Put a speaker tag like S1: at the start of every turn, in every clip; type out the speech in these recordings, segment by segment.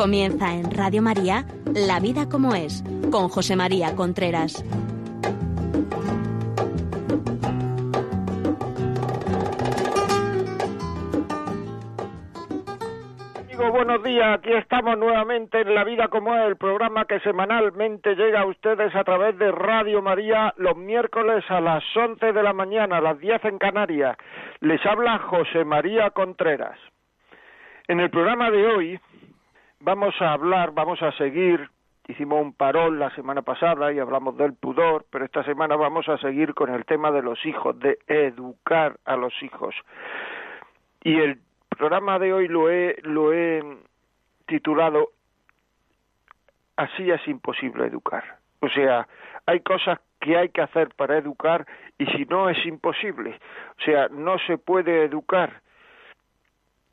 S1: Comienza en Radio María La vida como es con José María Contreras.
S2: Amigos, buenos días. Aquí estamos nuevamente en La vida como es, el programa que semanalmente llega a ustedes a través de Radio María los miércoles a las 11 de la mañana, a las 10 en Canarias. Les habla José María Contreras. En el programa de hoy vamos a hablar, vamos a seguir, hicimos un parón la semana pasada y hablamos del pudor, pero esta semana vamos a seguir con el tema de los hijos, de educar a los hijos. Y el programa de hoy lo he, lo he titulado Así es imposible educar. O sea, hay cosas que hay que hacer para educar y si no es imposible. O sea, no se puede educar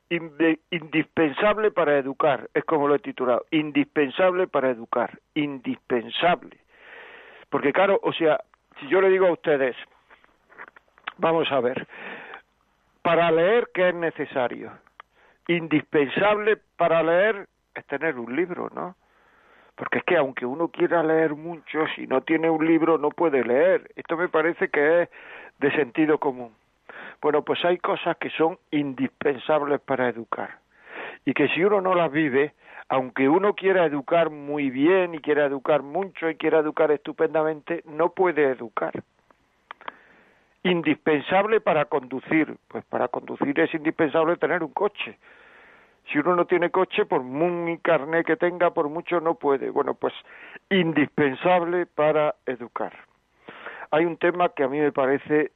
S2: indispensable para educar, es como lo he titulado, indispensable para educar, indispensable. Porque claro, o sea, si yo le digo a ustedes, vamos a ver, para leer, ¿qué es necesario? Indispensable para leer es tener un libro, ¿no? Porque es que aunque uno quiera leer mucho, si no tiene un libro no puede leer. Esto me parece que es de sentido común. Bueno, pues hay cosas que son indispensables para educar y que si uno no las vive, aunque uno quiera educar muy bien y quiera educar mucho y quiera educar estupendamente, no puede educar. Indispensable para conducir, pues para conducir es indispensable tener un coche. Si uno no tiene coche, por muy carné que tenga, por mucho no puede. Bueno, pues indispensable para educar. Hay un tema que a mí me parece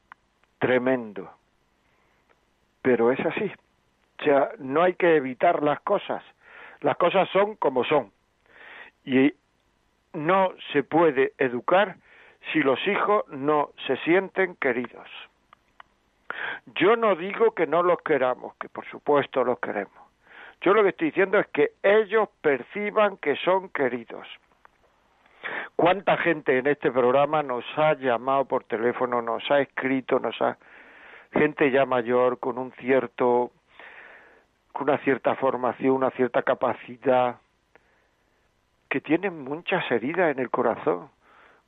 S2: tremendo pero es así. O sea, no hay que evitar las cosas. Las cosas son como son. Y no se puede educar si los hijos no se sienten queridos. Yo no digo que no los queramos, que por supuesto los queremos. Yo lo que estoy diciendo es que ellos perciban que son queridos. ¿Cuánta gente en este programa nos ha llamado por teléfono, nos ha escrito, nos ha gente ya mayor con un cierto una cierta formación, una cierta capacidad que tienen muchas heridas en el corazón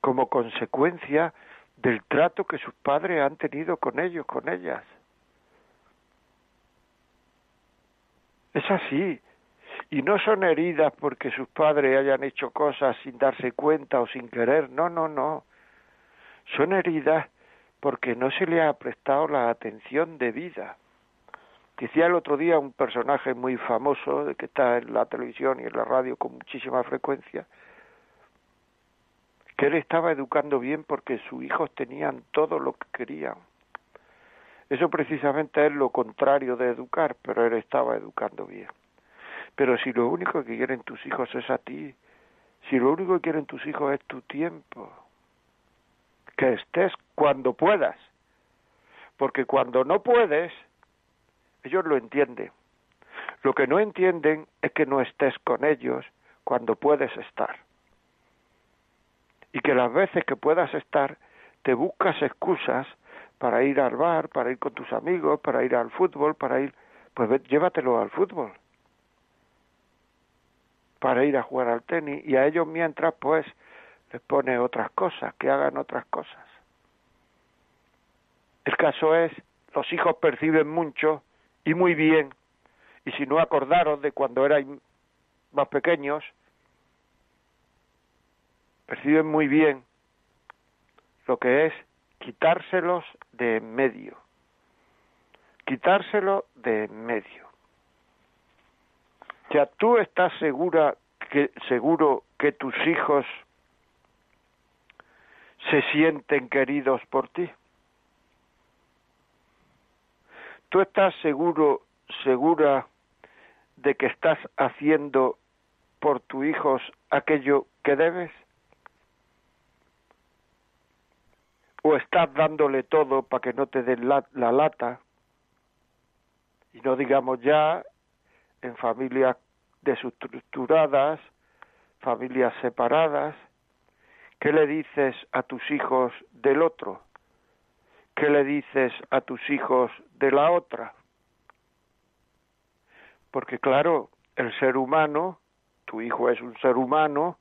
S2: como consecuencia del trato que sus padres han tenido con ellos, con ellas. Es así. Y no son heridas porque sus padres hayan hecho cosas sin darse cuenta o sin querer. No, no, no. Son heridas porque no se le ha prestado la atención debida. Decía el otro día un personaje muy famoso que está en la televisión y en la radio con muchísima frecuencia, que él estaba educando bien porque sus hijos tenían todo lo que querían. Eso precisamente es lo contrario de educar, pero él estaba educando bien. Pero si lo único que quieren tus hijos es a ti, si lo único que quieren tus hijos es tu tiempo, que estés cuando puedas, porque cuando no puedes, ellos lo entienden. Lo que no entienden es que no estés con ellos cuando puedes estar. Y que las veces que puedas estar, te buscas excusas para ir al bar, para ir con tus amigos, para ir al fútbol, para ir, pues llévatelo al fútbol, para ir a jugar al tenis y a ellos mientras pues les pone otras cosas, que hagan otras cosas. El caso es, los hijos perciben mucho y muy bien, y si no acordaros de cuando eran más pequeños, perciben muy bien lo que es quitárselos de en medio, quitárselo de en medio. Ya tú estás segura que seguro que tus hijos se sienten queridos por ti. ¿Tú estás seguro, segura de que estás haciendo por tus hijos aquello que debes? ¿O estás dándole todo para que no te den la, la lata? Y no digamos ya en familias desestructuradas, familias separadas, ¿Qué le dices a tus hijos del otro? ¿Qué le dices a tus hijos de la otra? Porque claro, el ser humano tu hijo es un ser humano,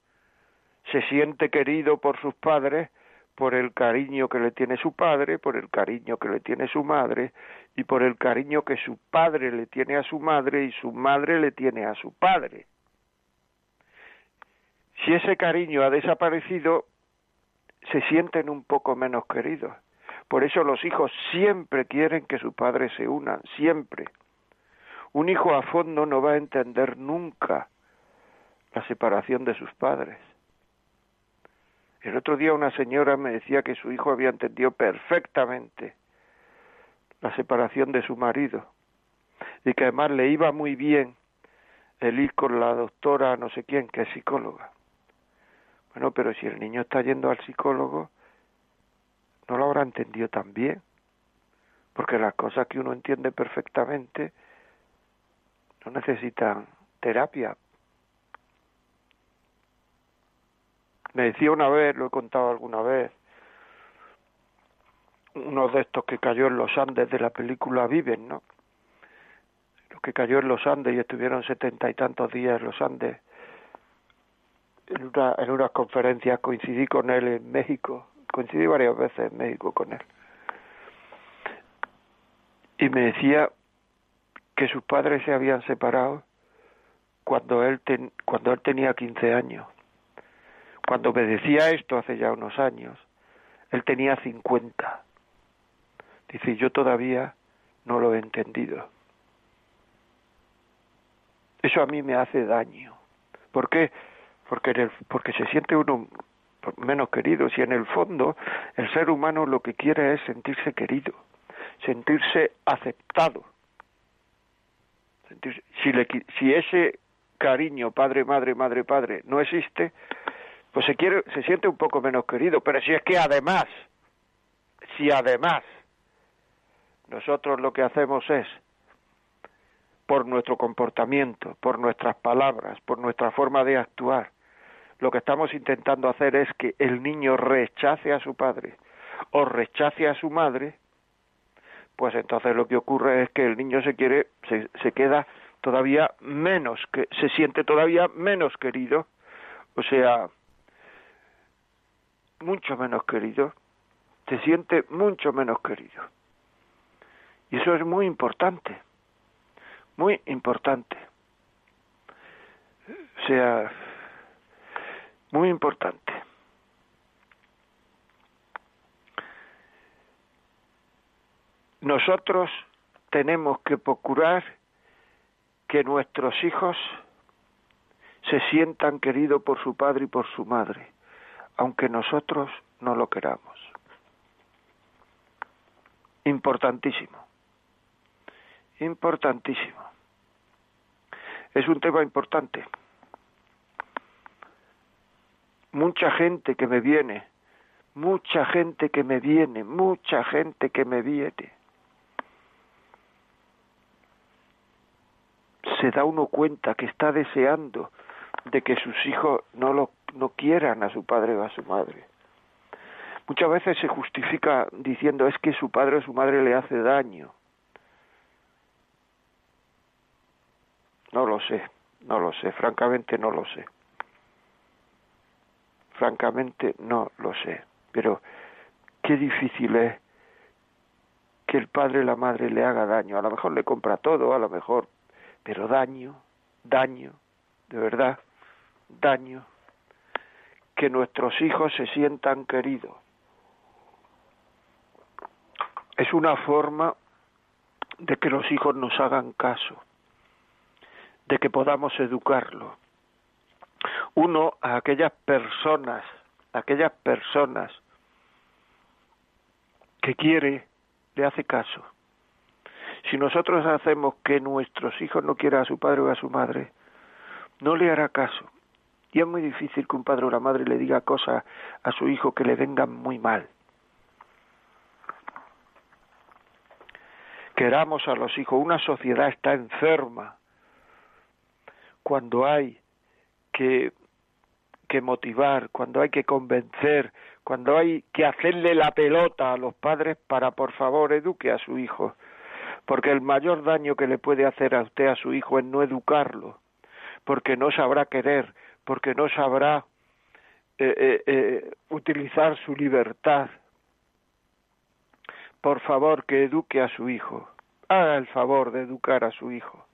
S2: se siente querido por sus padres, por el cariño que le tiene su padre, por el cariño que le tiene su madre y por el cariño que su padre le tiene a su madre y su madre le tiene a su padre. Si ese cariño ha desaparecido, se sienten un poco menos queridos. Por eso los hijos siempre quieren que sus padres se unan, siempre. Un hijo a fondo no va a entender nunca la separación de sus padres. El otro día una señora me decía que su hijo había entendido perfectamente la separación de su marido y que además le iba muy bien el ir con la doctora no sé quién, que es psicóloga. Bueno, pero si el niño está yendo al psicólogo, no lo habrá entendido tan bien, porque las cosas que uno entiende perfectamente no necesitan terapia Me decía una vez, lo he contado alguna vez, uno de estos que cayó en los Andes de la película Viven, ¿no? Los que cayó en los Andes y estuvieron setenta y tantos días en los Andes. En, una, en unas conferencias coincidí con él en México, coincidí varias veces en México con él. Y me decía que sus padres se habían separado cuando él, cuando él tenía 15 años cuando me decía esto hace ya unos años, él tenía 50. Dice, yo todavía no lo he entendido. Eso a mí me hace daño. ¿Por qué? Porque, porque se siente uno menos querido. Si en el fondo el ser humano lo que quiere es sentirse querido, sentirse aceptado. si, le, si ese cariño, padre, madre, madre, padre, no existe, pues se quiere, se siente un poco menos querido. Pero si es que además, si además nosotros lo que hacemos es, por nuestro comportamiento, por nuestras palabras, por nuestra forma de actuar, lo que estamos intentando hacer es que el niño rechace a su padre o rechace a su madre, pues entonces lo que ocurre es que el niño se quiere, se, se queda todavía menos, que se siente todavía menos querido, o sea, mucho menos querido, se siente mucho menos querido. Y eso es muy importante, muy importante. O sea, muy importante. Nosotros tenemos que procurar que nuestros hijos se sientan queridos por su padre y por su madre aunque nosotros no lo queramos. Importantísimo. Importantísimo. Es un tema importante. Mucha gente que me viene, mucha gente que me viene, mucha gente que me viene. Se da uno cuenta que está deseando de que sus hijos no lo no quieran a su padre o a su madre. Muchas veces se justifica diciendo es que su padre o su madre le hace daño. No lo sé, no lo sé, francamente no lo sé. Francamente no lo sé, pero qué difícil es que el padre o la madre le haga daño. A lo mejor le compra todo, a lo mejor, pero daño, daño, de verdad, daño que nuestros hijos se sientan queridos. Es una forma de que los hijos nos hagan caso, de que podamos educarlo. Uno a aquellas personas, aquellas personas que quiere, le hace caso. Si nosotros hacemos que nuestros hijos no quieran a su padre o a su madre, no le hará caso. Y es muy difícil que un padre o una madre le diga cosas a su hijo que le vengan muy mal. Queramos a los hijos. Una sociedad está enferma cuando hay que, que motivar, cuando hay que convencer, cuando hay que hacerle la pelota a los padres para por favor eduque a su hijo. Porque el mayor daño que le puede hacer a usted a su hijo es no educarlo porque no sabrá querer, porque no sabrá eh, eh, eh, utilizar su libertad. Por favor, que eduque a su hijo. Haga el favor de educar a su hijo.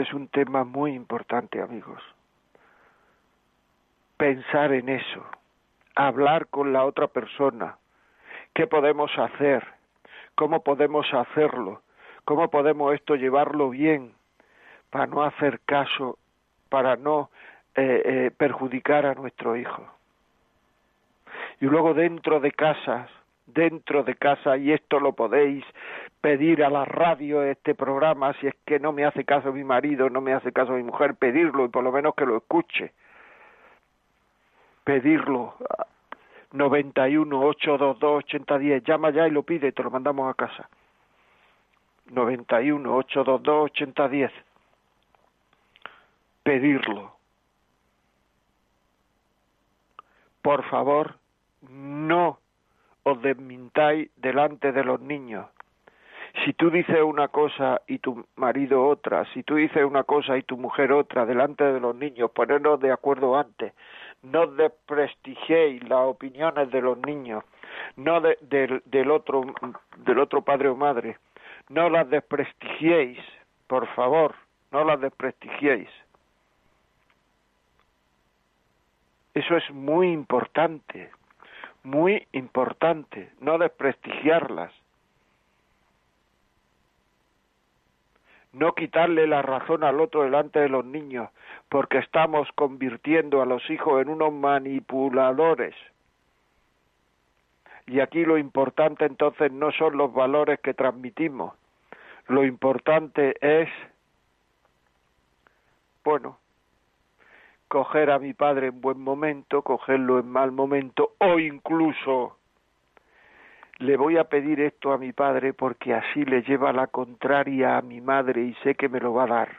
S2: Es un tema muy importante, amigos. Pensar en eso, hablar con la otra persona, qué podemos hacer, cómo podemos hacerlo, cómo podemos esto llevarlo bien para no hacer caso para no eh, eh, perjudicar a nuestro hijo. Y luego dentro de casas, dentro de casa, y esto lo podéis pedir a la radio este programa, si es que no me hace caso mi marido, no me hace caso mi mujer, pedirlo y por lo menos que lo escuche. Pedirlo. 91 822 8010, llama ya y lo pide te lo mandamos a casa. 91 822 8010 pedirlo. Por favor, no os desmintáis delante de los niños. Si tú dices una cosa y tu marido otra, si tú dices una cosa y tu mujer otra delante de los niños, ponernos de acuerdo antes. No desprestigiéis las opiniones de los niños, no del, del, otro, del otro padre o madre. No las desprestigiéis, por favor, no las desprestigiéis. Eso es muy importante, muy importante, no desprestigiarlas. No quitarle la razón al otro delante de los niños, porque estamos convirtiendo a los hijos en unos manipuladores. Y aquí lo importante entonces no son los valores que transmitimos, lo importante es, bueno, coger a mi padre en buen momento, cogerlo en mal momento o incluso le voy a pedir esto a mi padre porque así le lleva la contraria a mi madre y sé que me lo va a dar.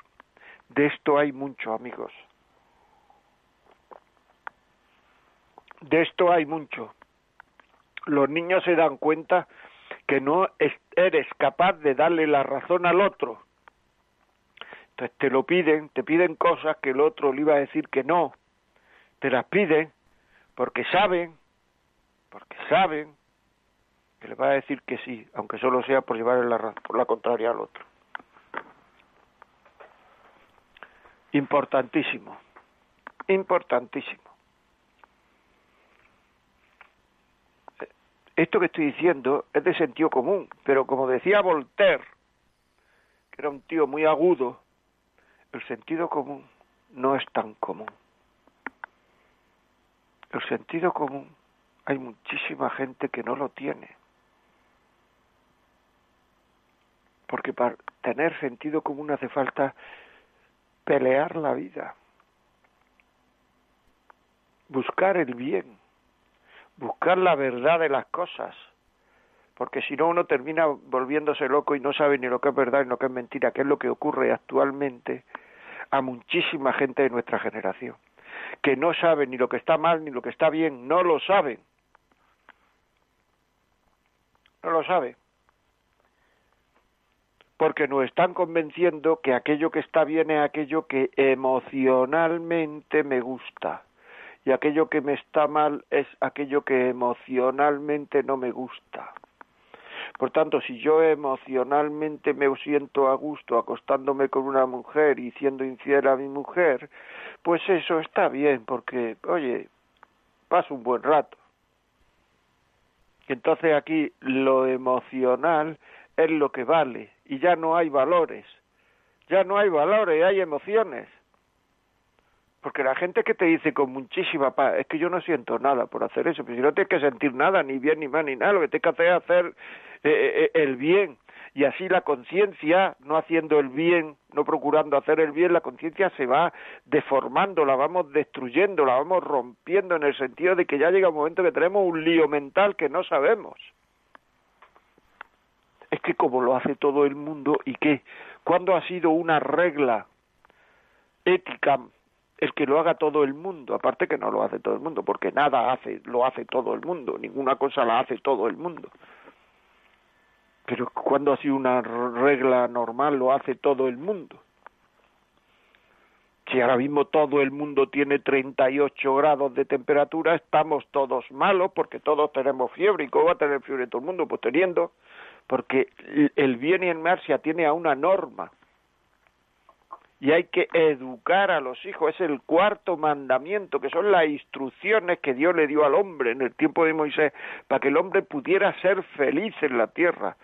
S2: De esto hay mucho, amigos. De esto hay mucho. Los niños se dan cuenta que no eres capaz de darle la razón al otro entonces te lo piden, te piden cosas que el otro le iba a decir que no, te las piden porque saben, porque saben que le va a decir que sí, aunque solo sea por llevar la, por la contraria al otro. Importantísimo, importantísimo. Esto que estoy diciendo es de sentido común, pero como decía Voltaire, que era un tío muy agudo, el sentido común no es tan común. El sentido común hay muchísima gente que no lo tiene. Porque para tener sentido común hace falta pelear la vida, buscar el bien, buscar la verdad de las cosas, porque si no uno termina volviéndose loco y no sabe ni lo que es verdad ni lo que es mentira, que es lo que ocurre actualmente a muchísima gente de nuestra generación, que no saben ni lo que está mal ni lo que está bien, no lo saben. No lo sabe. Porque nos están convenciendo que aquello que está bien es aquello que emocionalmente me gusta y aquello que me está mal es aquello que emocionalmente no me gusta. Por tanto, si yo emocionalmente me siento a gusto acostándome con una mujer y siendo infiel a mi mujer, pues eso está bien, porque, oye, paso un buen rato. Entonces aquí lo emocional es lo que vale y ya no hay valores. Ya no hay valores, hay emociones. Porque la gente que te dice con muchísima paz, es que yo no siento nada por hacer eso, pero si no tienes que sentir nada, ni bien, ni mal, ni nada, lo que tienes que hacer es hacer eh, eh, eh, el bien. Y así la conciencia, no haciendo el bien, no procurando hacer el bien, la conciencia se va deformando, la vamos destruyendo, la vamos rompiendo en el sentido de que ya llega un momento que tenemos un lío mental que no sabemos. Es que como lo hace todo el mundo, ¿y qué? ¿Cuándo ha sido una regla ética el que lo haga todo el mundo, aparte que no lo hace todo el mundo, porque nada hace, lo hace todo el mundo, ninguna cosa la hace todo el mundo. Pero cuando ha sido una regla normal lo hace todo el mundo. Si ahora mismo todo el mundo tiene 38 grados de temperatura, estamos todos malos porque todos tenemos fiebre. ¿Y cómo va a tener fiebre todo el mundo? Pues teniendo, porque el bien y el mal se atiene a una norma y hay que educar a los hijos. Es el cuarto mandamiento, que son las instrucciones que Dios le dio al hombre en el tiempo de Moisés, para que el hombre pudiera ser feliz en la tierra.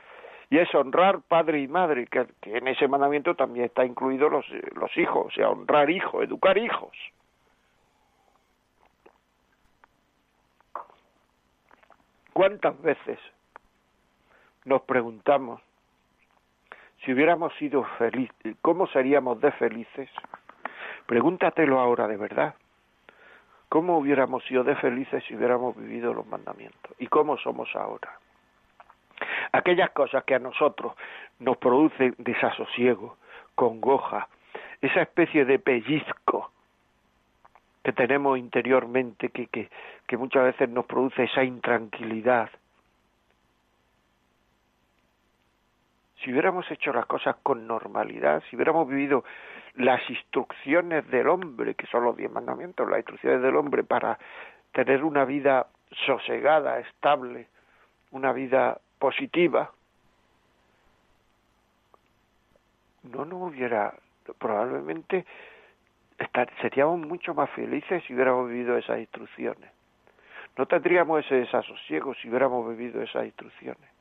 S2: Y es honrar padre y madre, que, en ese mandamiento también está incluido los, los hijos, o sea, honrar hijos, educar hijos. ¿Cuántas veces nos preguntamos si hubiéramos sido felices, ¿cómo seríamos de felices? Pregúntatelo ahora de verdad. ¿Cómo hubiéramos sido de felices si hubiéramos vivido los mandamientos? ¿Y cómo somos ahora? Aquellas cosas que a nosotros nos producen desasosiego, congoja, esa especie de pellizco que tenemos interiormente, que, que, que muchas veces nos produce esa intranquilidad, si hubiéramos hecho las cosas con normalidad, si hubiéramos vivido las instrucciones del hombre, que son los diez mandamientos, las instrucciones del hombre para tener una vida sosegada, estable, una vida positiva, no nos hubiera, probablemente seríamos mucho más felices si hubiéramos vivido esas instrucciones. No tendríamos ese desasosiego si hubiéramos vivido esas instrucciones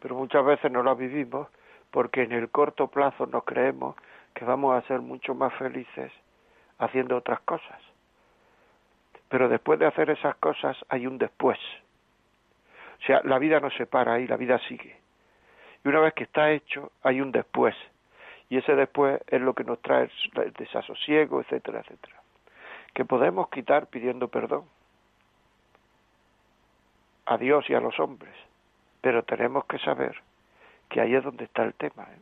S2: pero muchas veces no la vivimos porque en el corto plazo nos creemos que vamos a ser mucho más felices haciendo otras cosas. Pero después de hacer esas cosas hay un después. O sea, la vida no se para ahí, la vida sigue. Y una vez que está hecho, hay un después. Y ese después es lo que nos trae el desasosiego, etcétera, etcétera. Que podemos quitar pidiendo perdón a Dios y a los hombres pero tenemos que saber que ahí es donde está el tema, ¿eh?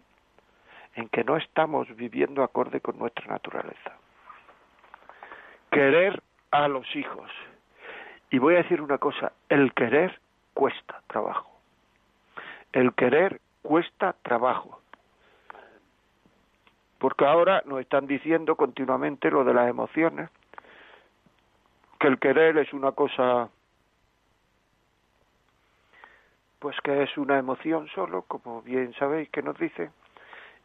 S2: en que no estamos viviendo acorde con nuestra naturaleza. Querer a los hijos. Y voy a decir una cosa, el querer cuesta trabajo. El querer cuesta trabajo. Porque ahora nos están diciendo continuamente lo de las emociones, que el querer es una cosa pues que es una emoción solo, como bien sabéis que nos dicen,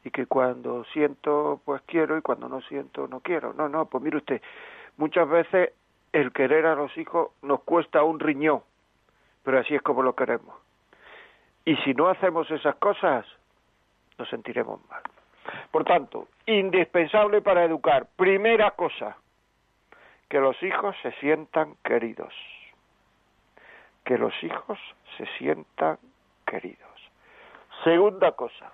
S2: y que cuando siento pues quiero y cuando no siento no quiero. No, no, pues mire usted, muchas veces el querer a los hijos nos cuesta un riñón, pero así es como lo queremos. Y si no hacemos esas cosas, nos sentiremos mal. Por tanto, indispensable para educar, primera cosa, que los hijos se sientan queridos que los hijos se sientan queridos. Segunda cosa,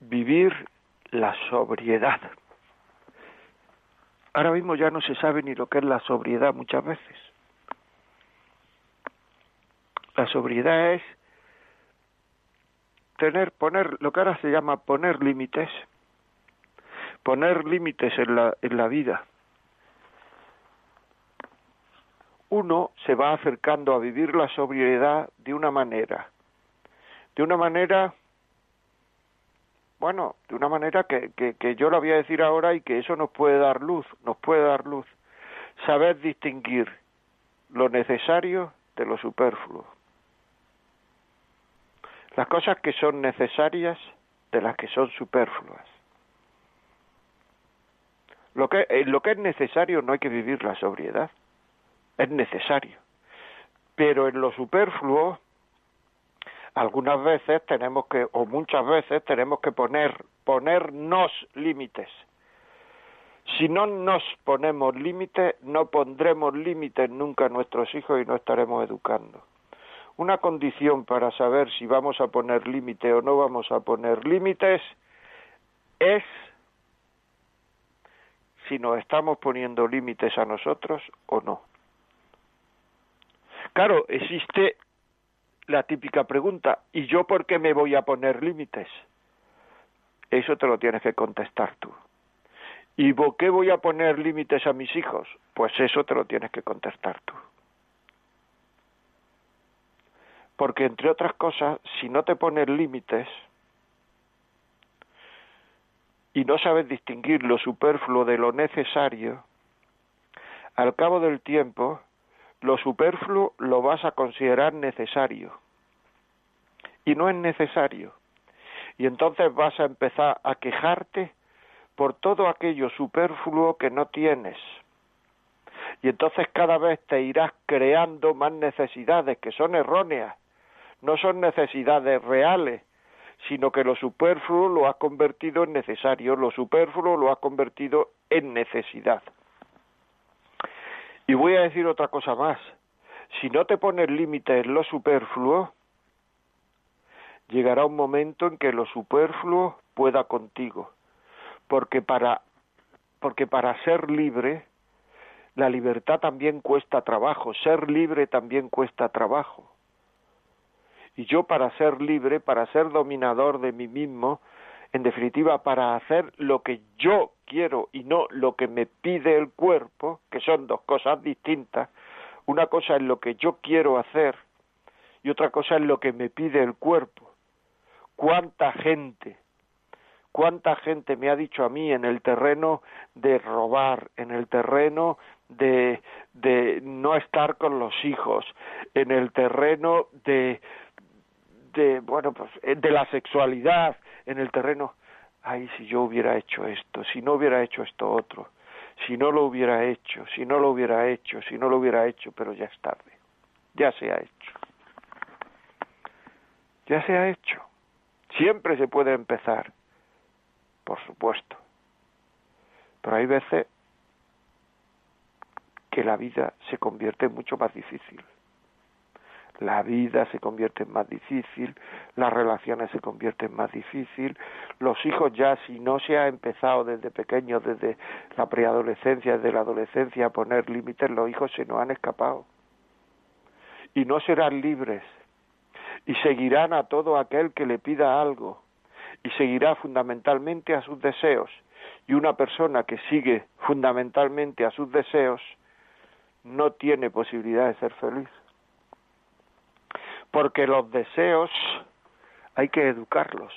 S2: vivir la sobriedad. Ahora mismo ya no se sabe ni lo que es la sobriedad muchas veces. La sobriedad es tener, poner, lo que ahora se llama poner límites, poner límites en la, en la vida uno se va acercando a vivir la sobriedad de una manera, de una manera, bueno, de una manera que, que, yo la voy a decir ahora y que eso nos puede dar luz, nos puede dar luz, saber distinguir lo necesario de lo superfluo, las cosas que son necesarias de las que son superfluas. Lo que, en lo que es necesario no hay que vivir la sobriedad es necesario. Pero en lo superfluo, algunas veces tenemos que, o muchas veces tenemos que poner, ponernos límites. Si no nos ponemos límites, no pondremos límites nunca a nuestros hijos y no estaremos educando. Una condición para saber si vamos a poner límite o no vamos a poner límites es si nos estamos poniendo límites a nosotros o no. Claro, existe la típica pregunta, ¿y yo por qué me voy a poner límites? Eso te lo tienes que contestar tú. ¿Y por qué voy a poner límites a mis hijos? Pues eso te lo tienes que contestar tú. Porque, entre otras cosas, si no te pones límites y no sabes distinguir lo superfluo de lo necesario, al cabo del tiempo, lo superfluo lo vas a considerar necesario. Y no es necesario. Y entonces vas a empezar a quejarte por todo aquello superfluo que no tienes y entonces cada vez te irás creando más necesidades que son erróneas, no son necesidades reales, sino que lo superfluo lo has convertido en necesario, lo superfluo lo has convertido en necesidad. Y voy a decir otra cosa más, si no te pones límites en lo superfluo, llegará un momento en que lo superfluo pueda contigo, porque para porque para ser libre la libertad también cuesta trabajo, ser libre también cuesta trabajo. Y yo para ser libre, para ser dominador de mí mismo, en definitiva, para hacer lo que yo quiero y no lo que me pide el cuerpo, que son dos cosas distintas, una cosa es lo que yo quiero hacer y otra cosa es lo que me pide el cuerpo. ¿Cuánta gente cuánta gente me ha dicho a mí en el terreno de robar, en el terreno de, de no estar con los hijos, en el terreno de, de, bueno, pues de la sexualidad, en el terreno, ay, si yo hubiera hecho esto, si no hubiera hecho esto otro, si no lo hubiera hecho, si no lo hubiera hecho, si no lo hubiera hecho, pero ya es tarde, ya se ha hecho. Ya se ha hecho. Siempre se puede empezar, por supuesto. Pero hay veces que la vida se convierte mucho más difícil. La vida se convierte en más difícil, las relaciones se convierten más difícil, los hijos ya si no se ha empezado desde pequeños, desde la preadolescencia, desde la adolescencia a poner límites, los hijos se nos han escapado. Y no serán libres y seguirán a todo aquel que le pida algo y seguirá fundamentalmente a sus deseos. Y una persona que sigue fundamentalmente a sus deseos no tiene posibilidad de ser feliz. Porque los deseos hay que educarlos.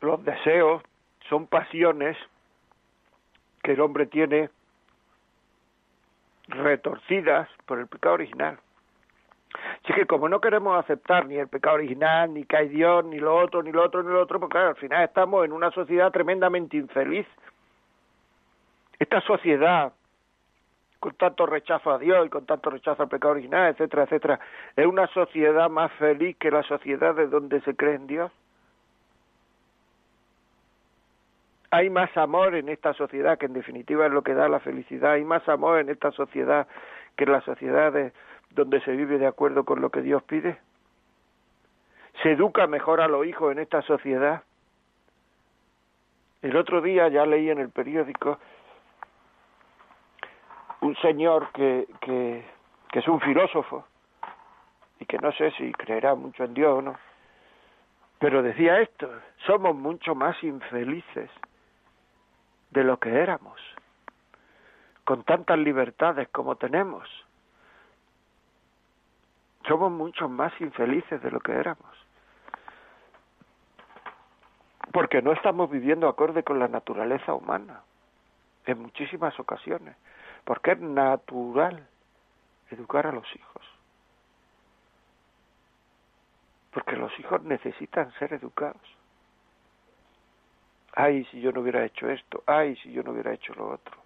S2: Los deseos son pasiones que el hombre tiene retorcidas por el pecado original. Así que como no queremos aceptar ni el pecado original, ni que hay Dios, ni lo otro, ni lo otro, ni lo otro, pues claro, al final estamos en una sociedad tremendamente infeliz, esta sociedad, con tanto rechazo a Dios y con tanto rechazo al pecado original, etcétera, etcétera, es una sociedad más feliz que la sociedad de donde se cree en Dios. Hay más amor en esta sociedad, que en definitiva es lo que da la felicidad. Hay más amor en esta sociedad que en la sociedad donde se vive de acuerdo con lo que Dios pide. Se educa mejor a los hijos en esta sociedad. El otro día ya leí en el periódico un señor que, que, es un filósofo y que no sé si creerá mucho en Dios o no, pero decía esto, somos mucho más infelices de lo que éramos, con tantas libertades como tenemos. Somos mucho más infelices de lo que éramos. Porque no estamos viviendo acorde con la naturaleza humana, en muchísimas ocasiones porque es natural educar a los hijos. Porque los hijos necesitan ser educados. Ay, si yo no hubiera hecho esto, ay, si yo no hubiera hecho lo otro,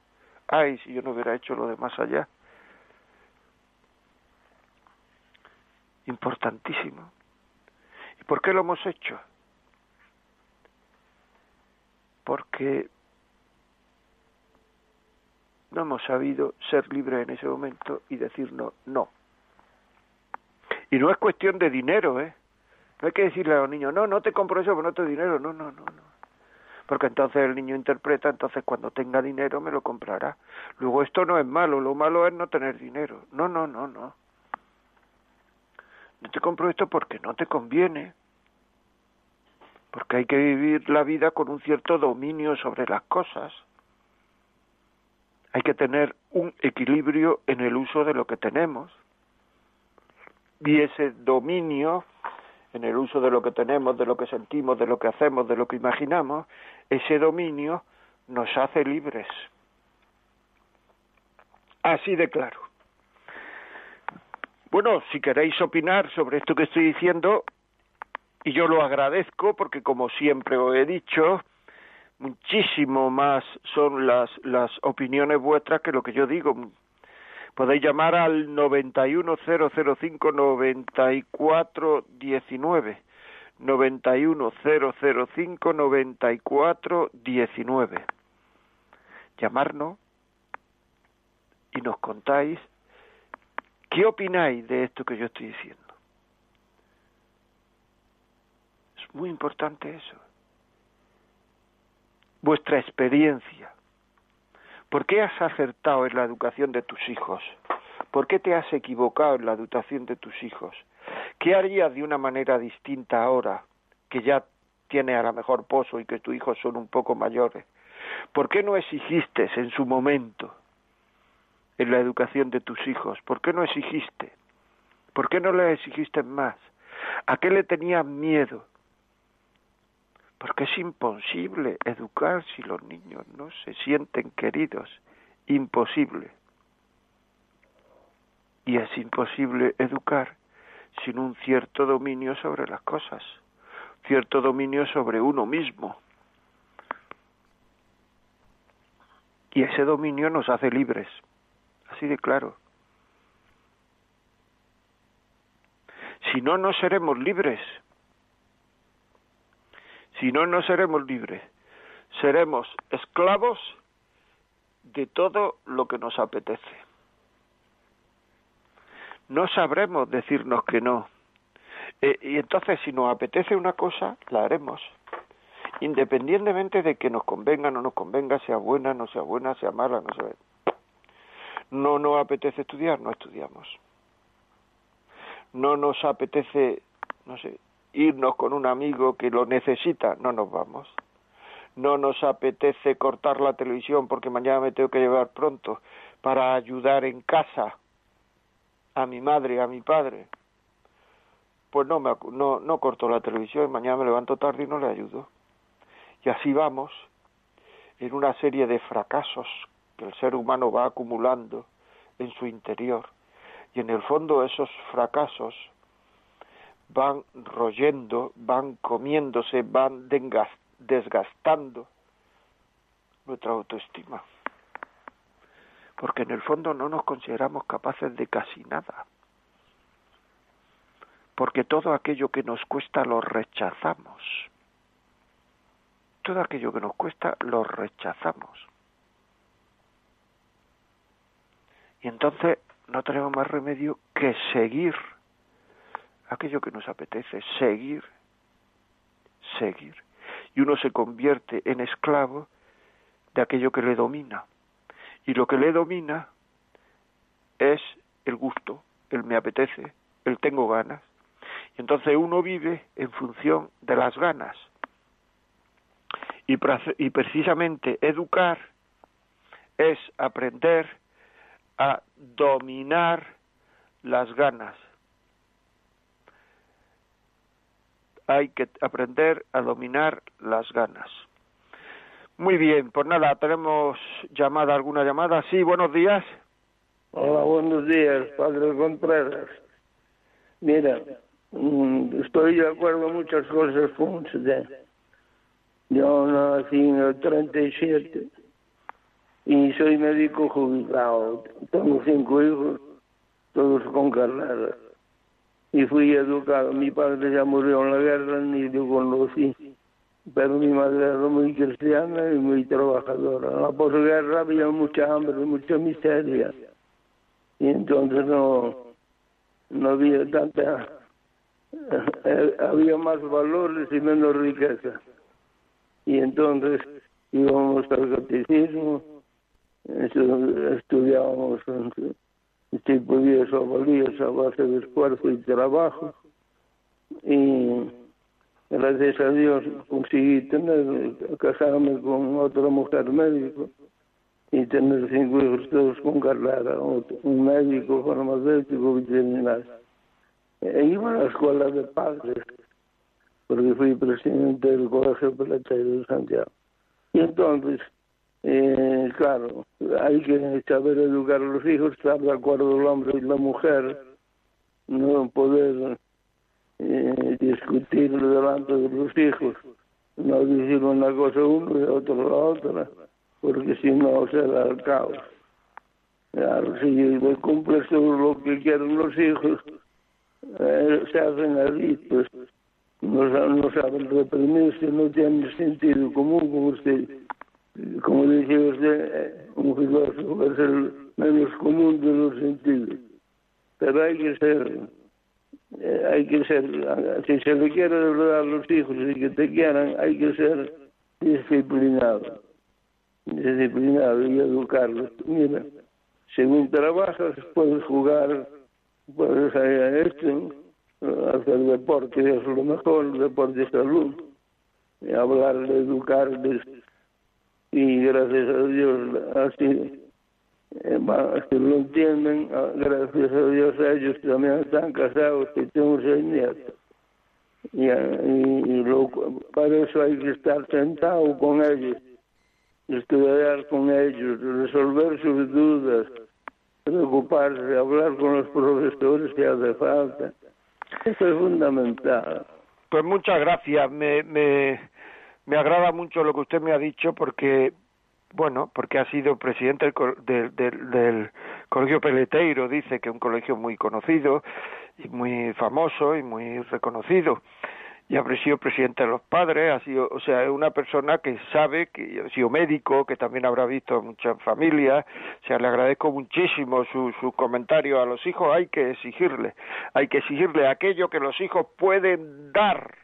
S2: ay, si yo no hubiera hecho lo de más allá. Importantísimo. ¿Y por qué lo hemos hecho? Porque no hemos sabido ser libres en ese momento y decirnos no. Y no es cuestión de dinero, ¿eh? No hay que decirle a los niños, no, no te compro eso, pero no dinero. No, no, no, no. Porque entonces el niño interpreta, entonces cuando tenga dinero me lo comprará. Luego esto no es malo, lo malo es no tener dinero. No, no, no, no. No te compro esto porque no te conviene. Porque hay que vivir la vida con un cierto dominio sobre las cosas hay que tener un equilibrio en el uso de lo que tenemos. Y ese dominio en el uso de lo que tenemos, de lo que sentimos, de lo que hacemos, de lo que imaginamos, ese dominio nos hace libres. Así de claro. Bueno, si queréis opinar sobre esto que estoy diciendo, y yo lo agradezco porque como siempre os he dicho, muchísimo más son las, las opiniones vuestras que lo que yo digo. Podéis llamar al 910059419. 910059419. Llamarnos y nos contáis qué opináis de esto que yo estoy diciendo. Es muy importante eso vuestra experiencia. ¿Por qué has acertado en la educación de tus hijos? ¿Por qué te has equivocado en la educación de tus hijos? ¿Qué harías de una manera distinta ahora que ya tiene a lo mejor pozo y que tus hijos son un poco mayores? ¿Por qué no exigiste en su momento en la educación de tus hijos? ¿Por qué no exigiste? ¿Por qué no le exigiste más? ¿A qué le tenías miedo? Porque es imposible educar si los niños no se sienten queridos, imposible. Y es imposible educar sin un cierto dominio sobre las cosas, cierto dominio sobre uno mismo. Y ese dominio nos hace libres, así de claro. Si no, no seremos libres. Si no, no seremos libres. Seremos esclavos de todo lo que nos apetece. No sabremos decirnos que no. Eh, y entonces, si nos apetece una cosa, la haremos. Independientemente de que nos convenga o no nos convenga, sea buena, no sea buena, sea mala, no sea. No nos apetece estudiar, no estudiamos. No nos apetece, no sé, irnos con un amigo que lo necesita, no nos vamos. No nos apetece cortar la televisión porque mañana me tengo que llevar pronto para ayudar en casa a mi madre, a mi padre. Pues no, me, no, no corto la televisión, mañana me levanto tarde y no le ayudo. Y así vamos en una serie de fracasos que el ser humano va acumulando en su interior. Y en el fondo esos fracasos van royendo, van comiéndose, van desgastando nuestra autoestima. Porque en el fondo no nos consideramos capaces de casi nada. Porque todo aquello que nos cuesta lo rechazamos. Todo aquello que nos cuesta lo rechazamos. Y entonces no tenemos más remedio que seguir aquello que nos apetece, seguir, seguir. Y uno se convierte en esclavo de aquello que le domina. Y lo que le domina es el gusto, el me apetece, el tengo ganas. Y entonces uno vive en función de las ganas. Y, y precisamente educar es aprender a dominar las ganas, hay que aprender a dominar las ganas. Muy bien, pues nada, tenemos llamada, alguna llamada. Sí, buenos días.
S3: Hola, buenos días, Padre Contreras. Mira, mm, estoy de acuerdo en muchas cosas con usted. Yo nací en el 37 y soy médico jubilado. Tengo cinco hijos, todos con carreras y fui educado. Mi padre ya murió en la guerra, ni lo conocí. Pero mi madre era muy cristiana y muy trabajadora. En la posguerra había mucha hambre, mucha miseria. Y entonces no, no había tanta... Eh, había más valores y menos riqueza. Y entonces íbamos al catecismo, estudiábamos estoy podía valía a base de esfuerzo y trabajo y gracias a Dios conseguí tener casarme con otra mujer médico y tener cinco hijos todos con carrera, un médico, farmacéutico, veterinario. E iba a la escuela de padres, porque fui presidente del Colegio Peletero de Santiago. Y entonces, eh, claro, hay que saber educar a los hijos, estar de acuerdo el hombre y la mujer, no poder eh, discutir delante de los hijos, no decir una cosa uno y otro la otra porque si no será el caos. Claro, si cumples todo lo que quieren los hijos, eh, se hacen adictos, no, no saben reprimirse, no tienen sentido común, como usted, como dice usted, eh, un filósofo es el menos común de los sentidos. Pero hay que ser, eh, hay que ser, si se le quiere de a los hijos y que te quieran, hay que ser disciplinado disciplinado y educarlos. Mira, según trabajas puedes jugar, puedes hacer esto, hacer deporte es lo mejor, deporte de salud, hablar, educarles y gracias a Dios así, eh, así lo entienden, ah, gracias a Dios a ellos también están casados y tengo seis nietos. Y, y, lo, para eso hay que estar sentado con ellos estudiar con ellos, resolver sus dudas, preocuparse, hablar con los profesores si hace falta. Eso es fundamental.
S2: Pues muchas gracias. Me, me, me agrada mucho lo que usted me ha dicho porque, bueno, porque ha sido presidente del, del, del Colegio Peleteiro, dice que es un colegio muy conocido y muy famoso y muy reconocido. Y ha sido presidente de los padres, ha sido, o sea, es una persona que sabe, que ha sido médico, que también habrá visto muchas familias, o sea, le agradezco muchísimo su, su comentario a los hijos, hay que exigirle, hay que exigirle aquello que los hijos pueden dar,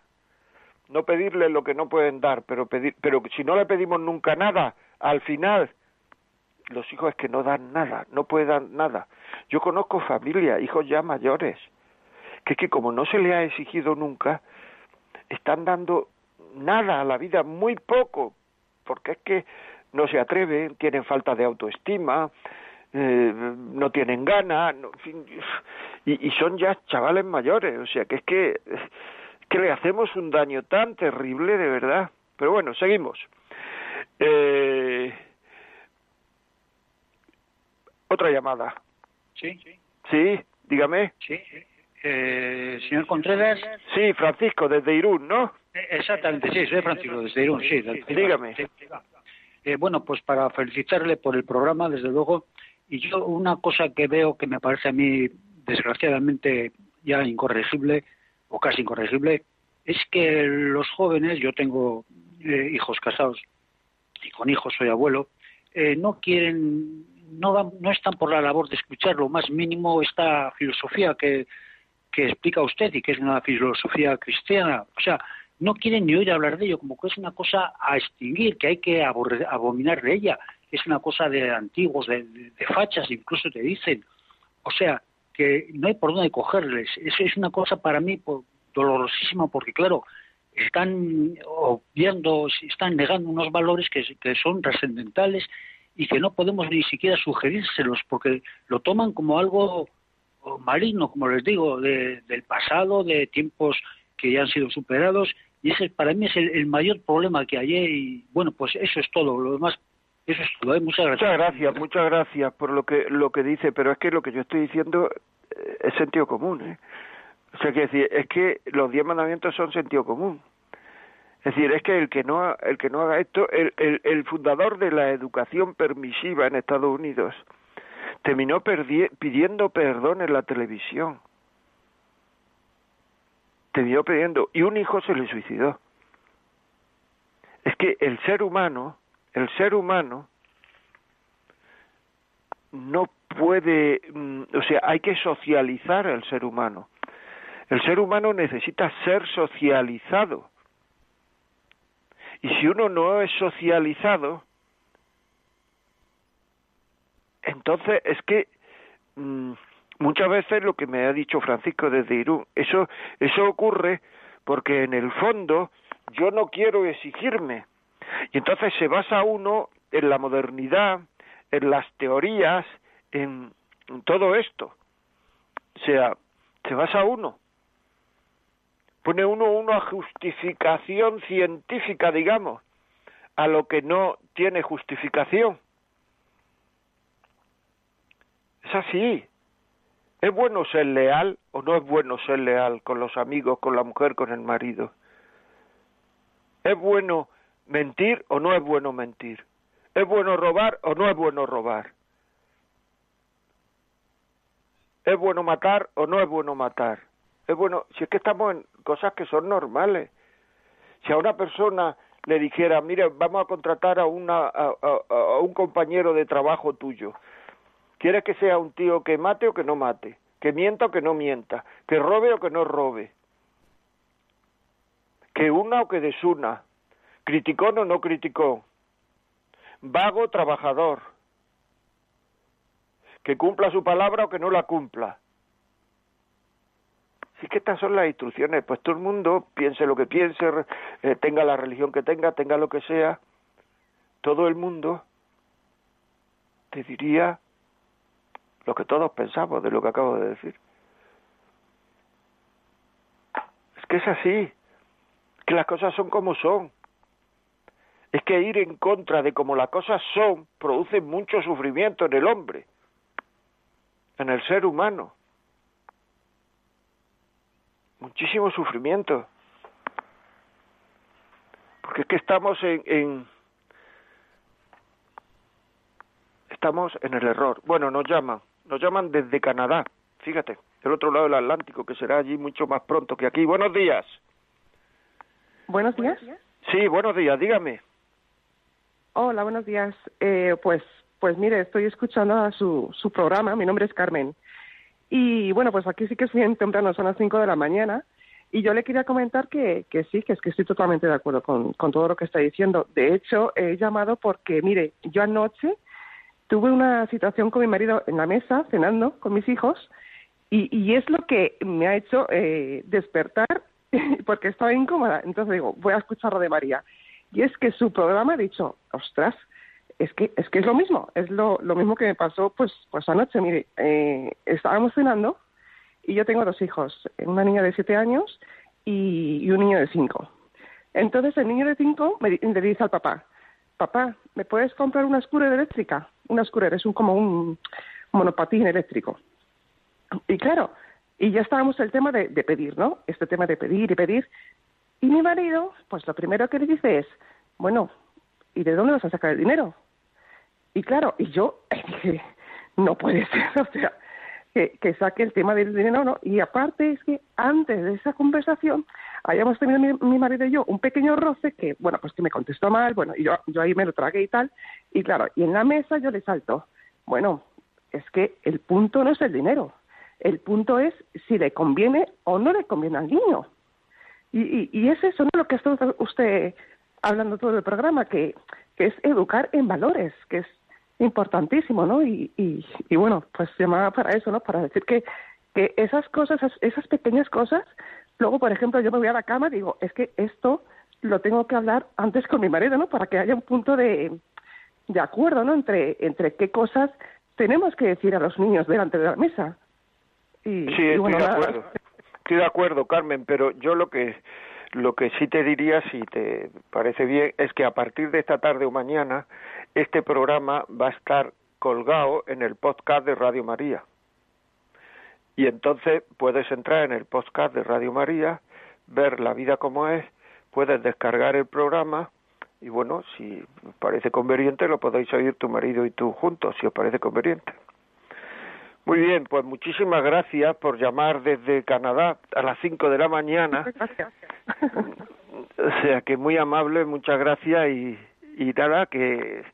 S2: no pedirle lo que no pueden dar, pero pedir, pero si no le pedimos nunca nada, al final los hijos es que no dan nada, no pueden dar nada. Yo conozco familias, hijos ya mayores, que es que como no se le ha exigido nunca, están dando nada a la vida, muy poco, porque es que no se atreven, tienen falta de autoestima, eh, no tienen ganas, y, son ya chavales mayores, o sea que es que, que le hacemos un daño tan terrible, de verdad. Pero bueno, seguimos. Eh, otra llamada.
S4: Sí.
S2: Sí, dígame.
S4: Sí. Eh, señor Contreras.
S2: Sí, Francisco, desde Irún, ¿no?
S4: Eh, exactamente, sí, soy Francisco, desde Irún, sí.
S2: Dígame.
S4: Eh, bueno, pues para felicitarle por el programa, desde luego, y yo una cosa que veo que me parece a mí, desgraciadamente, ya incorregible, o casi incorregible, es que los jóvenes, yo tengo eh, hijos casados y con hijos soy abuelo, no quieren, no, no están por la labor de escuchar lo más mínimo esta filosofía que que explica usted y que es una filosofía cristiana. O sea, no quieren ni oír hablar de ello, como que es una cosa a extinguir, que hay que abominar de ella, es una cosa de antiguos, de, fachas, incluso te dicen. O sea, que no hay por dónde cogerles. Eso es una cosa para mí dolorosísima, porque claro, están obviando, están negando unos valores que, que son trascendentales y que no podemos ni siquiera sugerírselos, porque lo toman como algo maligno, como les digo, de, del pasado, de tiempos que ya han sido superados, y ese para mí es el, mayor problema que hay, y bueno, pues eso es todo, lo demás, ¿eh? muchas gracias.
S2: Muchas gracias, por lo que, lo que dice, pero es que lo que yo estoy diciendo eh, es sentido común, ¿eh? O sea, que es que los diez mandamientos son sentido común. Es decir, es que el que no, el que no haga esto, el, el, el fundador de la educación permisiva en Estados Unidos, terminó pidiendo perdón en la televisión. Terminó pidiendo, y un hijo se le suicidó. Es que el ser humano, el ser humano, no puede, mm, o sea, hay que socializar al ser humano. El ser humano necesita ser socializado. Y si uno no es socializado, entonces, es que mm, muchas veces lo que me ha dicho Francisco desde Irún, eso, eso ocurre porque en el fondo yo no quiero exigirme. Y entonces se basa uno en la modernidad, en las teorías, en, todo esto. O sea, se basa uno. Pone uno una justificación científica, digamos, a lo que no tiene justificación. Es así. ¿Es bueno ser leal o no es bueno ser leal con los amigos, con la mujer, con el marido? ¿Es bueno mentir o no es bueno mentir? ¿Es bueno robar o no es bueno robar? ¿Es bueno matar o no es bueno matar? Es bueno, si es que estamos en cosas que son normales. Si a una persona le dijera, mire, vamos a contratar a, una, a, a un compañero de trabajo tuyo, ¿quieres que sea un tío que mate o que no mate? ¿Que mienta o que no mienta? ¿Que robe o que no robe? ¿Que una o que desuna? ¿Criticón o no criticó? vago trabajador, que cumpla su palabra o que no la cumpla. Si que estas son las instrucciones, pues todo el mundo piense lo que piense, eh, tenga la religión que tenga, tenga lo que sea, todo el mundo te diría lo que todos pensamos de lo que acabo de decir. Es que es así, que las cosas son como son es que ir en contra de como las cosas son produce mucho sufrimiento en el hombre, en el ser humano. Muchísimo sufrimiento. Porque es que estamos en, estamos en el error. Bueno, nos llaman, nos llaman desde Canadá, fíjate, del otro lado del Atlántico, que será allí mucho más pronto que aquí. Buenos días.
S5: Buenos días.
S2: Sí, buenos días, dígame.
S5: Hola, buenos días. Eh, pues, pues mire, estoy escuchando su, su programa. Mi nombre es Carmen. Y bueno, pues aquí sí que es bien temprano, son las 5 de la mañana. Y yo le quería comentar que, que sí, que es que estoy totalmente de acuerdo con, con todo lo que está diciendo. De hecho, he llamado porque, mire, yo anoche tuve una situación con mi marido en la mesa, cenando con mis hijos, y, y es lo que me ha hecho eh, despertar porque estaba incómoda. Entonces digo, voy a escuchar de María. Y es que su programa ha dicho, ostras, es que es que es lo mismo, es lo, mismo que me pasó pues pues anoche. Mire, eh, estábamos cenando y yo tengo dos hijos, una niña de siete años y, un niño de cinco. Entonces el niño de cinco me, le dice al papá, papá, ¿me puedes comprar una scooter eléctrica? Una scooter es un, como un monopatín eléctrico. Y claro, y ya estábamos el tema de, de pedir, ¿no? Este tema de pedir y pedir. Y mi marido, pues lo primero que le dice es, bueno, ¿y de dónde vas a sacar el dinero? Y claro, y yo dije, no puede ser, o sea, que, que, saque el tema del dinero, ¿no? Y aparte es que antes de esa conversación habíamos tenido mi, marido y yo un pequeño roce que, bueno, pues que me contestó mal, bueno, y yo, yo ahí me lo tragué y tal, y claro, y en la mesa yo le salto, bueno, es que el punto no es el dinero, el punto es si le conviene o no le conviene al niño. Y, y, es eso, ¿no? Lo que está usted hablando todo el programa, que, que es educar en valores, que es importantísimo, ¿no? Y, y, y bueno, pues llamaba para eso, ¿no? Para decir que, que esas cosas, esas, pequeñas cosas, luego, por ejemplo, yo me voy a la cama y digo, es que esto lo tengo que hablar antes con mi marido, ¿no? Para que haya un punto de, de acuerdo, ¿no? Entre, entre qué cosas tenemos que decir a los niños delante de la mesa.
S2: Y, sí, bueno, de acuerdo estoy de acuerdo, Carmen, pero yo lo que lo que sí te diría, si te parece bien, es que a partir de esta tarde o mañana este programa va a estar colgado en el podcast de Radio María. Y entonces puedes entrar en el podcast de Radio María, ver la vida como es, puedes descargar el programa y bueno, si parece conveniente lo podéis oír tu marido y tú juntos, si os parece conveniente. Muy bien, pues muchísimas gracias por llamar desde Canadá a las 5 de la mañana.
S5: Gracias.
S2: O sea que muy amable, muchas gracias y, y nada, que,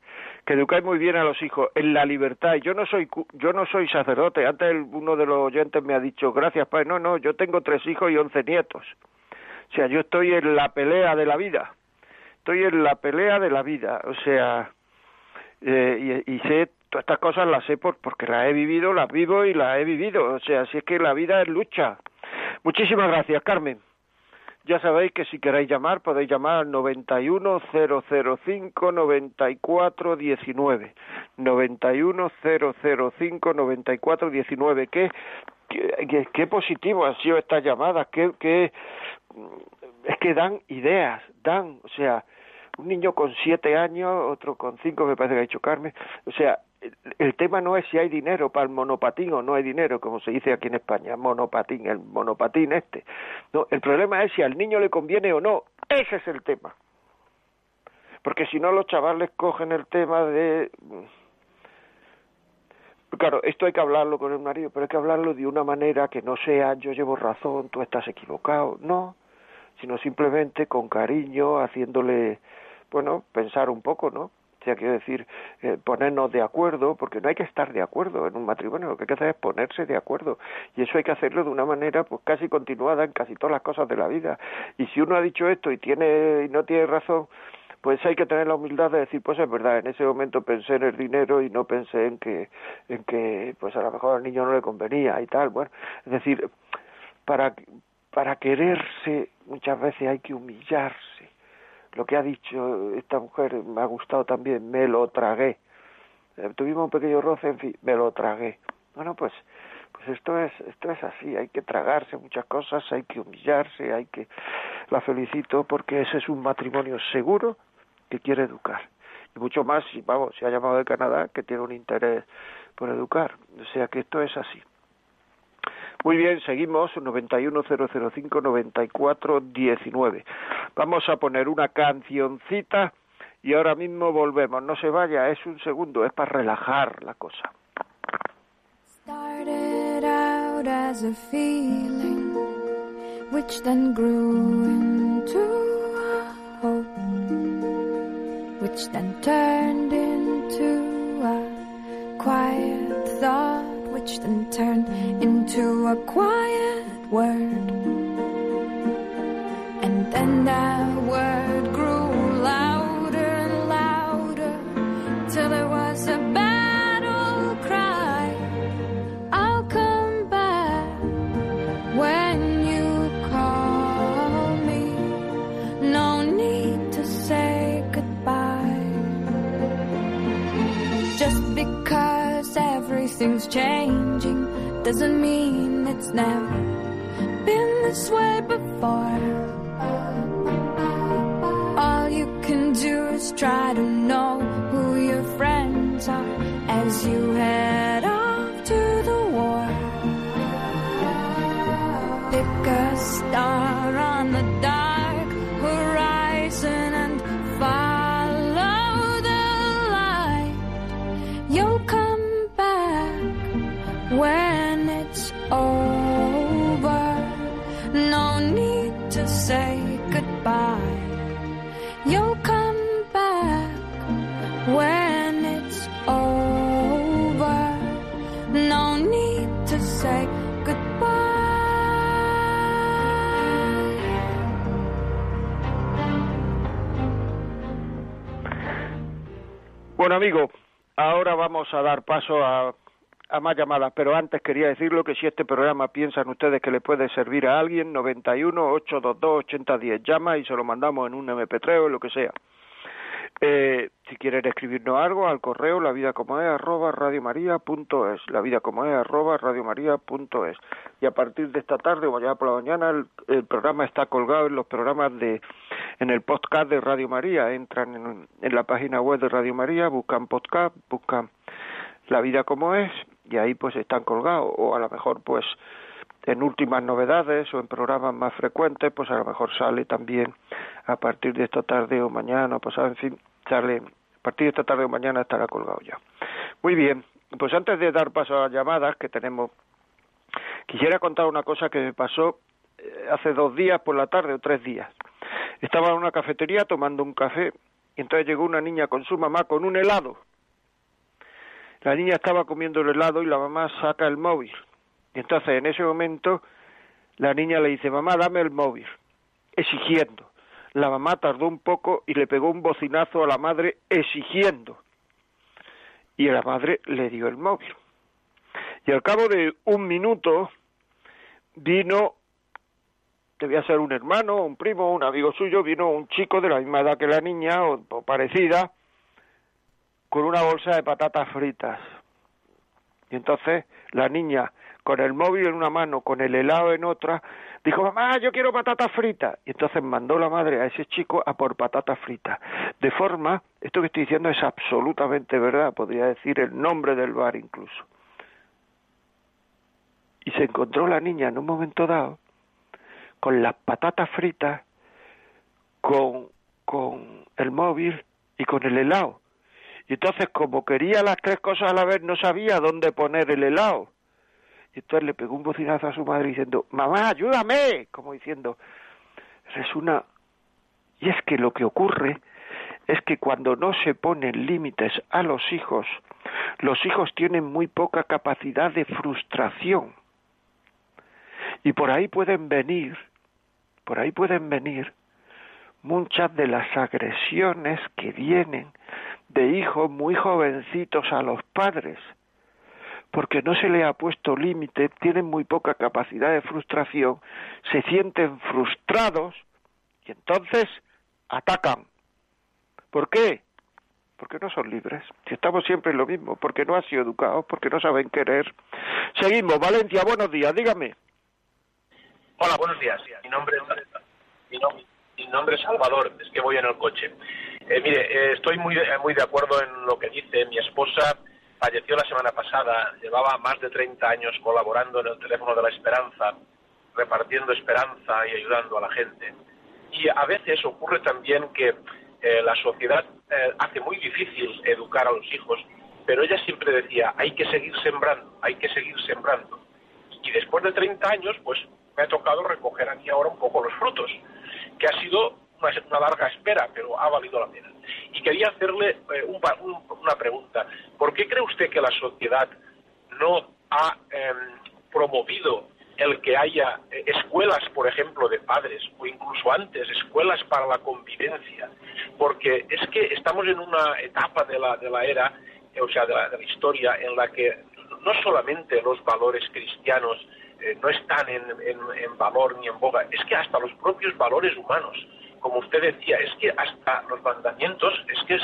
S2: que educáis muy bien a los hijos en la libertad. Yo no soy yo no soy sacerdote. Antes uno de los oyentes me ha dicho, gracias, padre. No, no, yo tengo tres hijos y once nietos. O sea, yo estoy en la pelea de la vida. Estoy en la pelea de la vida. O sea, eh, y, y sé todas estas cosas las sé por, porque las he vivido, las vivo y las he vivido. O sea, si es que la vida es lucha. Muchísimas gracias, Carmen. ya sabéis que si queréis llamar podéis llamar al 91005 9419 91005 9419 qué, qué, qué positivo han sido estas llamadas qué, qué es que dan ideas dan o sea un niño con siete años, otro con cinco, me parece que ha dicho Carmen. O sea, el, tema no es si hay dinero para el monopatín o no hay dinero, como se dice aquí en España, monopatín, el monopatín este. No, el problema es si al niño le conviene o no. Ese es el tema. Porque si no, los chavales cogen el tema de. Claro, esto hay que hablarlo con el marido, pero hay que hablarlo de una manera que no sea yo llevo razón, tú estás equivocado, no, sino simplemente con cariño, haciéndole bueno, pensar un poco, ¿no? Quiero decir, eh, ponernos de acuerdo, porque no hay que estar de acuerdo en un matrimonio, lo que hay que hacer es ponerse de acuerdo. Y eso hay que hacerlo de una manera pues casi continuada en casi todas las cosas de la vida. Y si uno ha dicho esto y tiene y no tiene razón, pues hay que tener la humildad de decir, pues es verdad, en ese momento pensé en el dinero y no pensé en que, en que pues a lo mejor al niño no le convenía y tal. Bueno, es decir, para, para quererse muchas veces hay que humillarse lo que ha dicho esta mujer me ha gustado también, me lo tragué. Eh, tuvimos un pequeño roce, en fin, me lo tragué. Bueno, pues, pues esto es, esto es así, hay que tragarse muchas cosas, hay que humillarse, hay que, la felicito porque ese es un matrimonio seguro que quiere educar. Y mucho más, si, vamos, si ha llamado de Canadá, que tiene un interés por educar. O sea que esto es así. Muy bien, seguimos 910059419. Vamos a poner una cancioncita y ahora mismo volvemos. No se vaya, es un segundo, es para relajar la cosa. Started out as a feeling which then grew into a hope which then turned into a quiet which then turned into a quiet word. And then that word grew louder and louder till it was a battle cry. I'll come back when you call me. No need to say goodbye. Just because everything's changing doesn't mean it's never been this way before. All you can do is try to know who your friends are as you head off to the war. Pick a star on the dark horizon and follow the light. You'll come back when it's over. No need to say goodbye. You'll come back when it's over. No need to say goodbye. Bueno, amigo, ahora vamos a dar paso a, a más llamadas, pero antes quería decirlo que si este programa piensan ustedes que le puede servir a alguien, 91 822 8010, llama y se lo mandamos en un MP3 o lo que sea. Eh, si quieren escribirnos algo al correo la vida como es arroba radiomaria.es la vida como es arroba radiomaria.es y a partir de esta tarde o mañana por la mañana el, el, programa está colgado en los programas de en el podcast de Radio María entran en, en la página web de Radio María buscan podcast buscan la vida como es y ahí pues están colgados o a lo mejor pues en últimas novedades o en programas más frecuentes, pues a lo mejor sale también a partir de esta tarde o mañana, pues en fin, sale a partir de esta tarde o mañana estará colgado ya. Muy bien, pues antes de dar paso a las llamadas que tenemos, quisiera contar una cosa que me pasó hace dos días por la tarde o tres días. Estaba en una cafetería tomando un café y entonces llegó una niña con su mamá con un helado. La niña estaba comiendo el helado y la mamá saca el móvil y entonces en ese momento la niña le dice, mamá, dame el móvil, exigiendo. La mamá tardó un poco y le pegó un bocinazo a la madre exigiendo. Y la madre le dio el móvil. Y al cabo de un minuto vino debía ser un hermano, un primo, un amigo suyo, vino un chico de la misma edad que la niña o, parecida con una bolsa de patatas fritas. Y entonces la niña, con el móvil en una mano, con el helado en otra, dijo, mamá, yo quiero patatas fritas. Y entonces mandó la madre a ese chico a por patatas fritas. De forma, esto que estoy diciendo es absolutamente verdad, podría decir el nombre del bar incluso. Y se encontró la niña en un momento dado con las patatas fritas, con, con el móvil y con el helado. Y entonces, como quería las tres cosas a la vez, no sabía dónde poner el helado. Y entonces le pegó un bocinazo a su madre diciendo, mamá, ayúdame, como diciendo, es una... Y es que lo que ocurre es que cuando no se ponen límites a los hijos, los hijos tienen muy poca capacidad de frustración. Y por ahí pueden venir, por ahí pueden venir muchas de las agresiones que vienen de hijos muy jovencitos a los padres, porque no se le ha puesto límite, tienen muy poca capacidad de frustración, se sienten frustrados y entonces atacan. ¿Por qué? Porque no son libres. Si estamos siempre en lo mismo, porque no han sido educados, porque no saben querer. Seguimos. Valencia, buenos días, dígame.
S6: Hola, buenos días. Mi mi nombre es Salvador, es que voy en el coche. Eh, mire, eh, estoy muy, muy de acuerdo en lo que dice. Mi esposa falleció la semana pasada, llevaba más de 30 años colaborando en el teléfono de la esperanza, repartiendo esperanza y ayudando a la gente. Y a veces ocurre también que eh, la sociedad hace muy difícil educar a los hijos, pero ella siempre decía, hay que seguir sembrando, hay que seguir sembrando. Y después de 30 años, pues me ha tocado recoger aquí ahora un poco los frutos, que ha sido una, larga espera, pero ha valido la pena. Y quería hacerle eh, una pregunta. ¿Por qué cree usted que la sociedad no ha em, promovido el que haya eh, escuelas, por ejemplo, de padres, o incluso antes, escuelas para la convivencia? Porque es que estamos en una etapa de la, de la era, eh, o sea, de la, de la historia, en la que no solamente los valores cristianos no están en, en, valor ni en boga, es que hasta los propios valores humanos como usted decía, es que hasta los mandamientos es que es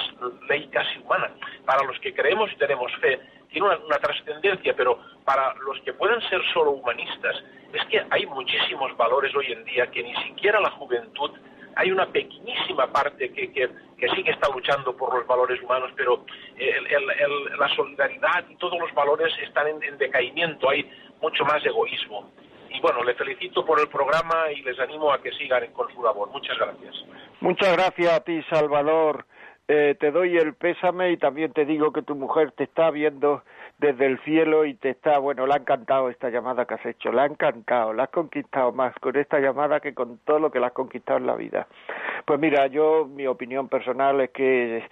S6: ley casi humana. Para los que creemos y tenemos fe, tiene una, trascendencia, pero para los que pueden ser solo humanistas, es que hay muchísimos valores hoy en día que ni siquiera la juventud, hay una pequeñísima parte que, que, sí que está luchando por los valores humanos, pero la solidaridad y todos los valores están en decaimiento, hay mucho más egoísmo y bueno, le felicito por el programa y les animo a que sigan con su labor. Muchas gracias.
S2: Muchas gracias a ti, Salvador. Eh, te doy el pésame y también te digo que tu mujer te está viendo desde el cielo y te está, bueno, le ha encantado esta llamada que has hecho, le ha encantado, la has conquistado más con esta llamada que con todo lo que la has conquistado en la vida. Pues mira, yo, mi opinión personal es que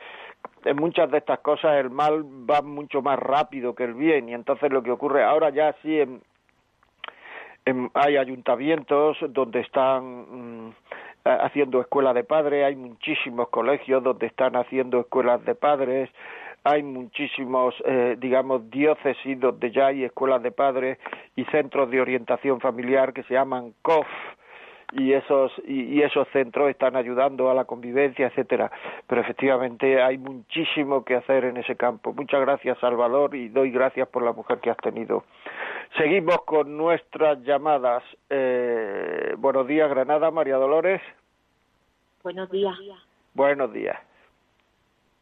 S2: en muchas de estas cosas el mal va mucho más rápido que el bien y entonces lo que ocurre ahora ya sí en, hay ayuntamientos donde están mm, haciendo escuela de padres, hay muchísimos colegios donde están haciendo escuelas de padres, hay muchísimos, eh, digamos, diócesis donde ya hay escuelas de padres y centros de orientación familiar que se llaman COF, y esos y, esos centros están ayudando a la convivencia, etcétera. Pero efectivamente hay muchísimo que hacer en ese campo. Muchas gracias, Salvador, y doy gracias por la mujer que has tenido. Seguimos con nuestras llamadas. Eh, buenos días, Granada, María Dolores.
S7: Buenos días.
S2: Buenos días.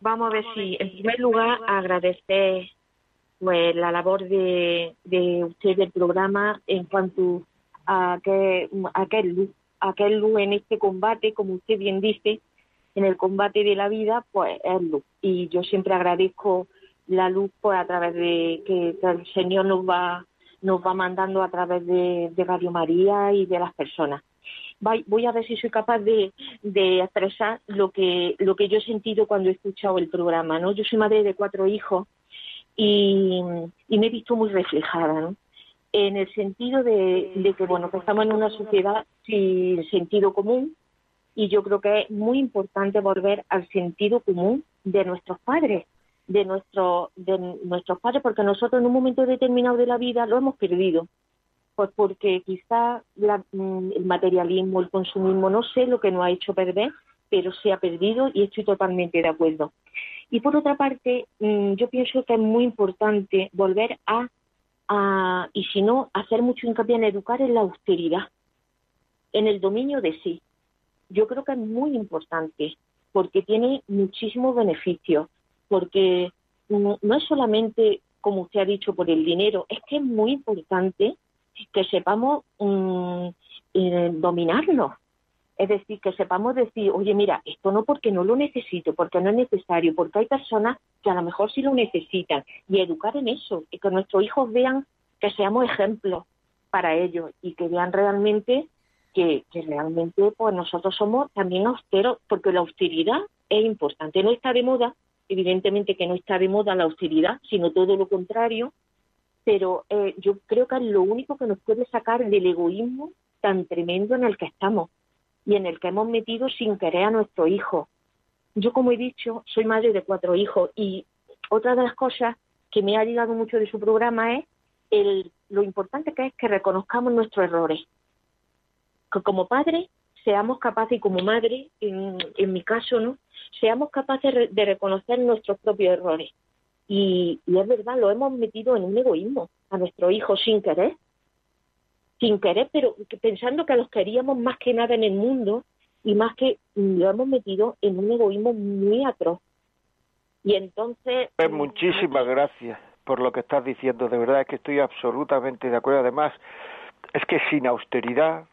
S7: Vamos a ver si, en primer lugar, agradecer pues, la labor de, de usted del programa en cuanto a que aquel luz, aquel luz en este combate, como usted bien dice, en el combate de la vida, pues es luz. Y yo siempre agradezco la luz pues a través de que, el Señor nos va nos va mandando a través de, Radio María y de las personas. Voy a ver si soy capaz de, de, expresar lo que, lo que yo he sentido cuando he escuchado el programa. ¿no? Yo soy madre de cuatro hijos y, y me he visto muy reflejada. ¿no? En el sentido de, que bueno que estamos en una sociedad sin sentido común y yo creo que es muy importante volver al sentido común de nuestros padres de nuestro de nuestros padres porque nosotros en un momento determinado de la vida lo hemos perdido Pues porque quizá mm, el materialismo, el consumismo, no sé lo que nos ha hecho perder, pero se ha perdido y estoy totalmente de acuerdo. Y por otra parte, mm, yo pienso que es muy importante volver a, a, y si no, hacer mucho hincapié en educar en la austeridad, en el dominio de sí. Yo creo que es muy importante porque tiene muchísimos beneficios, porque no, es solamente, como usted ha dicho, por el dinero, es que es muy importante que sepamos mm, eh, dominarnos. Es decir, que sepamos decir, oye, mira, esto no porque no lo necesito, porque no es necesario, porque hay personas que a lo mejor sí lo necesitan. Y educar en eso, y que nuestros hijos vean que seamos ejemplos para ellos y que vean realmente que, realmente pues nosotros somos también austeros, porque la austeridad es importante. No está de moda, evidentemente que no está de moda la austeridad, sino todo lo contrario, pero eh, yo creo que es lo único que nos puede sacar del egoísmo tan tremendo en el que estamos y en el que hemos metido sin querer a nuestro hijo. Yo, como he dicho, soy madre de cuatro hijos y otra de las cosas que me ha llegado mucho de su programa es el, lo importante que es que reconozcamos nuestros errores. Que como padres seamos capaces, y como madre, en, mi caso, ¿no? Seamos capaces de reconocer nuestros propios errores. Y es verdad, lo hemos metido en un egoísmo a nuestro hijo sin querer sin querer, pero pensando que los queríamos más que nada en el mundo y más que lo hemos metido en un egoísmo muy atroz. Y entonces...
S2: Pues muchísimas gracias por lo que estás diciendo, de verdad es que estoy absolutamente de acuerdo. Además, es que sin austeridad,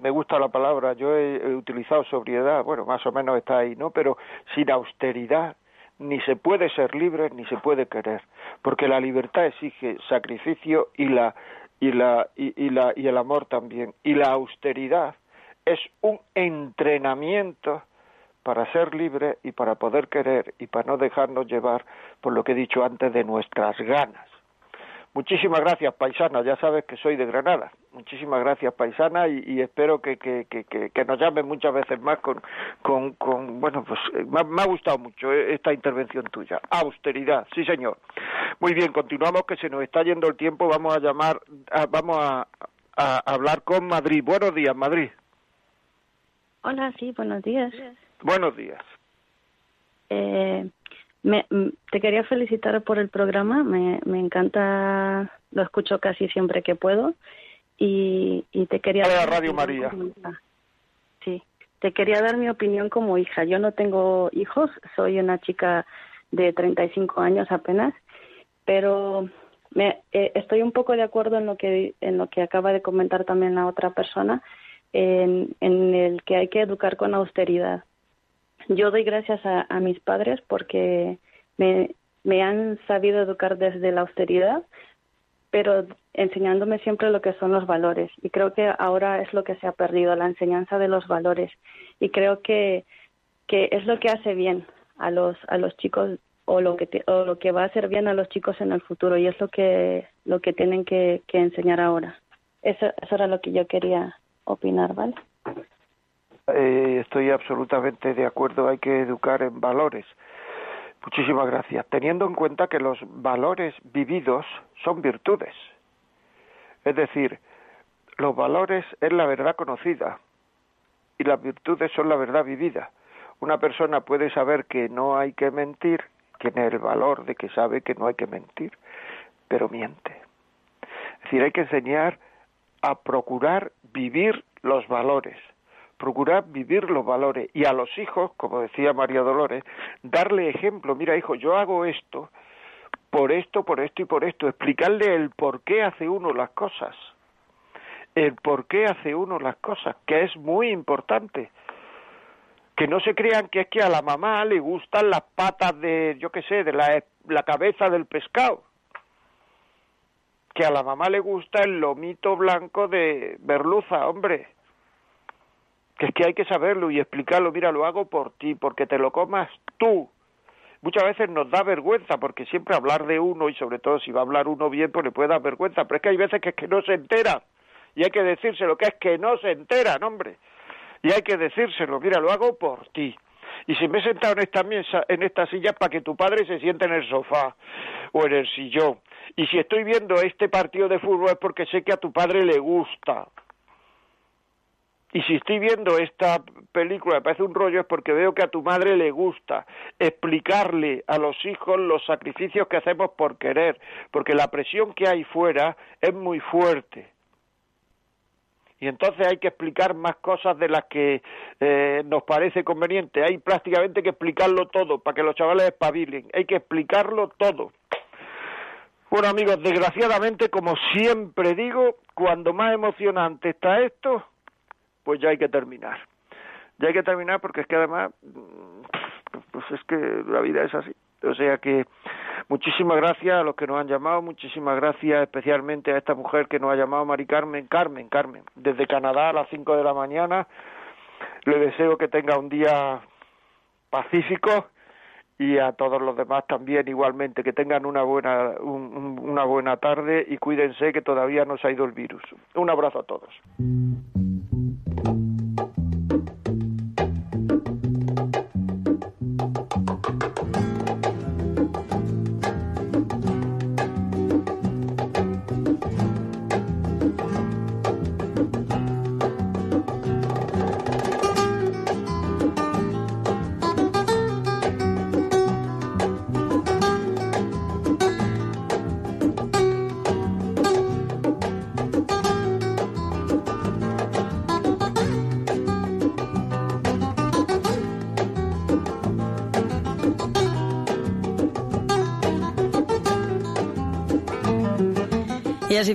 S2: me gusta la palabra, yo he, utilizado sobriedad, bueno, más o menos está ahí, ¿no? Pero sin austeridad ni se puede ser libre ni se puede querer, porque la libertad exige sacrificio y la y, la, y, la, y el amor también. Y la austeridad es un entrenamiento para ser libre y para poder querer y para no dejarnos llevar por lo que he dicho antes de nuestras ganas. Muchísimas gracias, paisana. Ya sabes que soy de Granada. Muchísimas gracias, paisana, y, espero que, que, que, nos llamen muchas veces más con, con, con bueno, pues eh, me, ha gustado mucho eh, esta intervención tuya. Austeridad, sí, señor. Muy bien, continuamos, que se nos está yendo el tiempo. Vamos a llamar, vamos a, a, hablar con Madrid. Buenos días, Madrid.
S8: Hola, sí, buenos días.
S2: Buenos días.
S8: Eh, me, mm, te quería felicitar por el programa, me, me encanta, lo escucho casi siempre que puedo y, y te quería...
S2: dar Radio María.
S8: Sí, te quería dar mi opinión como hija. Yo no tengo hijos, soy una chica de 35 años apenas, pero me, eh, estoy un poco de acuerdo en lo que en lo que acaba de comentar también la otra persona, en, en el que hay que educar con austeridad yo doy gracias a, mis padres porque me, me han sabido educar desde la austeridad, pero enseñándome siempre lo que son los valores. Y creo que ahora es lo que se ha perdido, la enseñanza de los valores. Y creo que, que es lo que hace bien a los, a los chicos o lo que o lo que va a hacer bien a los chicos en el futuro y es lo que lo que tienen que, que enseñar ahora. Eso, eso era lo que yo quería opinar, ¿vale?
S2: Eh, estoy absolutamente de acuerdo, hay que educar en valores. Muchísimas gracias. Teniendo en cuenta que los valores vividos son virtudes. Es decir, los valores es la verdad conocida y las virtudes son la verdad vivida. Una persona puede saber que no hay que mentir, tiene el valor de que sabe que no hay que mentir, pero miente. Es decir, hay que enseñar a procurar vivir los valores procurar vivir los valores y a los hijos, como decía María Dolores, darle ejemplo, mira hijo, yo hago esto, por esto, por esto y por esto, explicarle el por qué hace uno las cosas, el por qué hace uno las cosas, que es muy importante. Que no se crean que es que a la mamá le gustan las patas de, yo qué sé, de la, la cabeza del pescado. Que a la mamá le gusta el lomito blanco de merluza, hombre que es que hay que saberlo y explicarlo, mira, lo hago por ti, porque te lo comas tú. Muchas veces nos da vergüenza, porque siempre hablar de uno, y sobre todo si va a hablar uno bien, pues le puede dar vergüenza, pero es que hay veces que es que no se entera, y hay que decírselo, que es que no se entera, hombre, y hay que decírselo, mira, lo hago por ti. Y si me he sentado en esta mesa, en esta silla, para que tu padre se siente en el sofá o en el sillón Y si estoy viendo este partido de fútbol es porque sé que a tu padre le gusta. Y si estoy viendo esta película, me parece un rollo, es porque veo que a tu madre le gusta explicarle a los hijos los sacrificios que hacemos por querer, porque la presión que hay fuera es muy fuerte. Y entonces hay que explicar más cosas de las que eh, nos parece conveniente. Hay prácticamente que explicarlo todo para que los chavales espabilen. Hay que explicarlo todo. Bueno amigos, desgraciadamente, como siempre digo, cuando más emocionante está esto, pues ya hay que terminar. Ya hay que terminar porque es que además, mm, pues es que la vida es así. O sea que muchísimas gracias a los que nos han llamado, muchísimas gracias especialmente a esta mujer que nos ha llamado Mari Carmen, Carmen, Carmen, desde Canadá a las 5 de la mañana. Le deseo que tenga un día pacífico y a todos los demás también igualmente que tengan una buena una buena tarde y cuídense que todavía no se ha ido el virus. Un abrazo a todos.